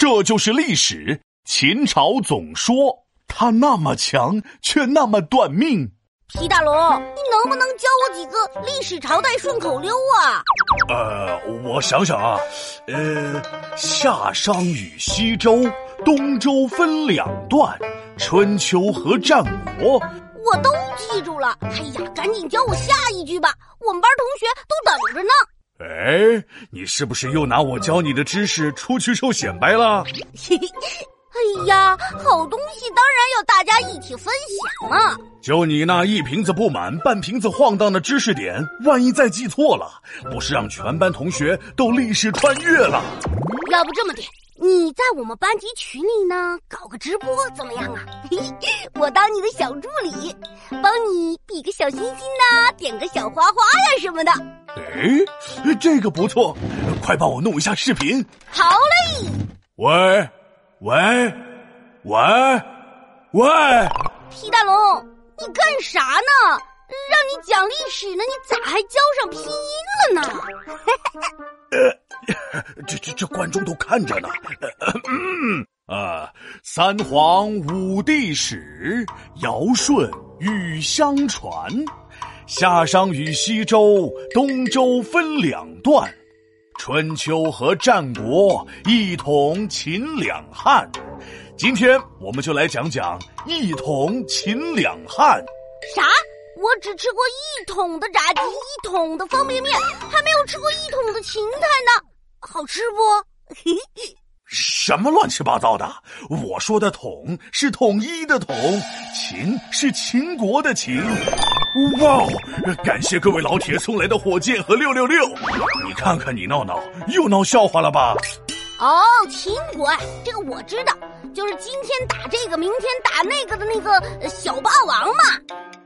这就是历史。秦朝总说他那么强，却那么短命。皮大龙，你能不能教我几个历史朝代顺口溜啊？呃，我想想啊，呃，夏商与西周，东周分两段，春秋和战国，我都记住了。哎呀，赶紧教我下一句吧，我们班同学都等着呢。哎，你是不是又拿我教你的知识出去受显摆了？嘿嘿。哎呀，好东西当然要大家一起分享嘛！就你那一瓶子不满、半瓶子晃荡的知识点，万一再记错了，不是让全班同学都历史穿越了？要不这么的，你在我们班级群里呢搞个直播怎么样啊？嘿 我当你的小助理，帮你比个小心心呐，点个小花花呀什么的。哎，这个不错，快帮我弄一下视频。好嘞。喂。喂，喂，喂！皮大龙，你干啥呢？让你讲历史呢，你咋还教上拼音了呢？呃，这这这观众都看着呢。呃，三皇五帝史，尧舜禹相传，夏商与西周，东周分两段。春秋和战国一统秦两汉，今天我们就来讲讲一统秦两汉。啥？我只吃过一桶的炸鸡，一桶的方便面，还没有吃过一桶的芹菜呢，好吃不？嘿 嘿什么乱七八糟的！我说的“统”是统一的“统”，“秦”是秦国的“秦”。哇哦！感谢各位老铁送来的火箭和六六六。你看看你闹闹又闹笑话了吧？哦，秦国，这个我知道，就是今天打这个，明天打那个的那个小霸王嘛。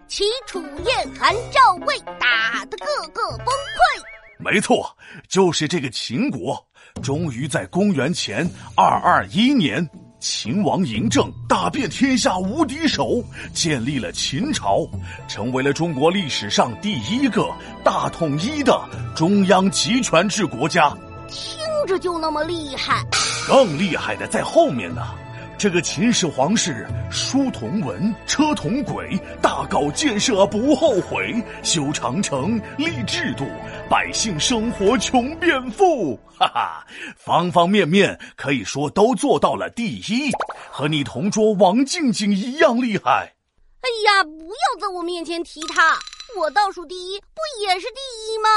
齐楚燕韩赵魏打得个个崩溃。没错，就是这个秦国。终于在公元前二二一年，秦王嬴政打遍天下无敌手，建立了秦朝，成为了中国历史上第一个大统一的中央集权制国家。听着就那么厉害，更厉害的在后面呢。这个秦始皇是书同文，车同轨，大搞建设不后悔，修长城，立制度，百姓生活穷变富，哈哈，方方面面可以说都做到了第一，和你同桌王静静一样厉害。哎呀，不要在我面前提他，我倒数第一不也是第一吗？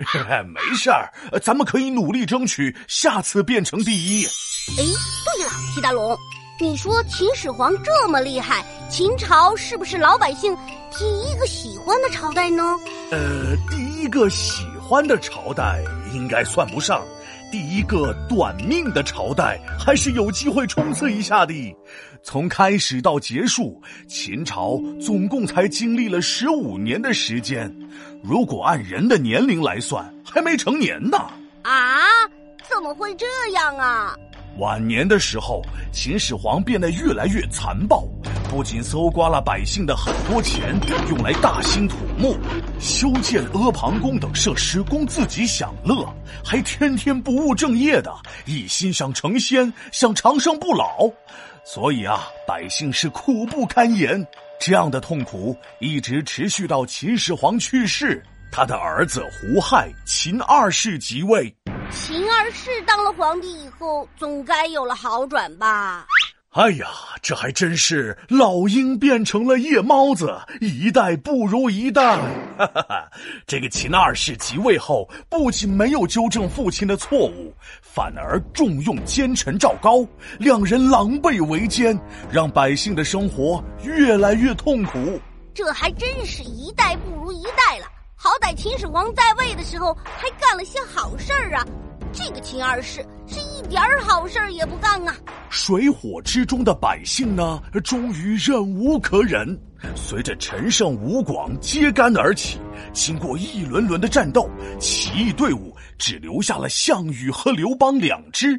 没事儿，咱们可以努力争取下次变成第一。哎，对了，皮大龙，你说秦始皇这么厉害，秦朝是不是老百姓第一个喜欢的朝代呢？呃，第一个喜欢的朝代应该算不上，第一个短命的朝代还是有机会冲刺一下的。从开始到结束，秦朝总共才经历了十五年的时间，如果按人的年龄来算，还没成年呢。啊？怎么会这样啊？晚年的时候，秦始皇变得越来越残暴，不仅搜刮了百姓的很多钱，用来大兴土木、修建阿房宫等设施供自己享乐，还天天不务正业的，一心想成仙，想长生不老。所以啊，百姓是苦不堪言。这样的痛苦一直持续到秦始皇去世，他的儿子胡亥秦二世即位。秦二世当了皇帝以后，总该有了好转吧？哎呀，这还真是老鹰变成了夜猫子，一代不如一代。哈哈哈！这个秦二世即位后，不仅没有纠正父亲的错误，反而重用奸臣赵高，两人狼狈为奸，让百姓的生活越来越痛苦。这还真是一代不如一代了。好歹秦始皇在位的时候还干了些好事儿啊，这个秦二世是一点儿好事儿也不干啊！水火之中的百姓呢，终于忍无可忍，随着陈胜、吴广揭竿而起，经过一轮轮的战斗，起义队伍只留下了项羽和刘邦两支，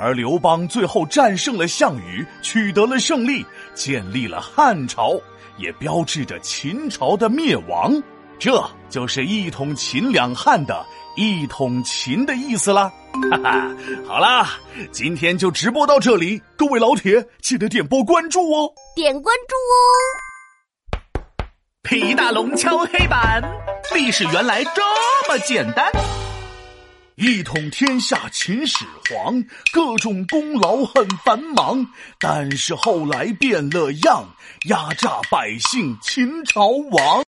而刘邦最后战胜了项羽，取得了胜利，建立了汉朝，也标志着秦朝的灭亡。这就是一统秦两汉的一统秦的意思啦。哈哈，好啦，今天就直播到这里，各位老铁记得点播关注哦，点关注哦。皮大龙敲黑板，历史原来这么简单。一统天下秦始皇，各种功劳很繁忙，但是后来变了样，压榨百姓秦朝亡。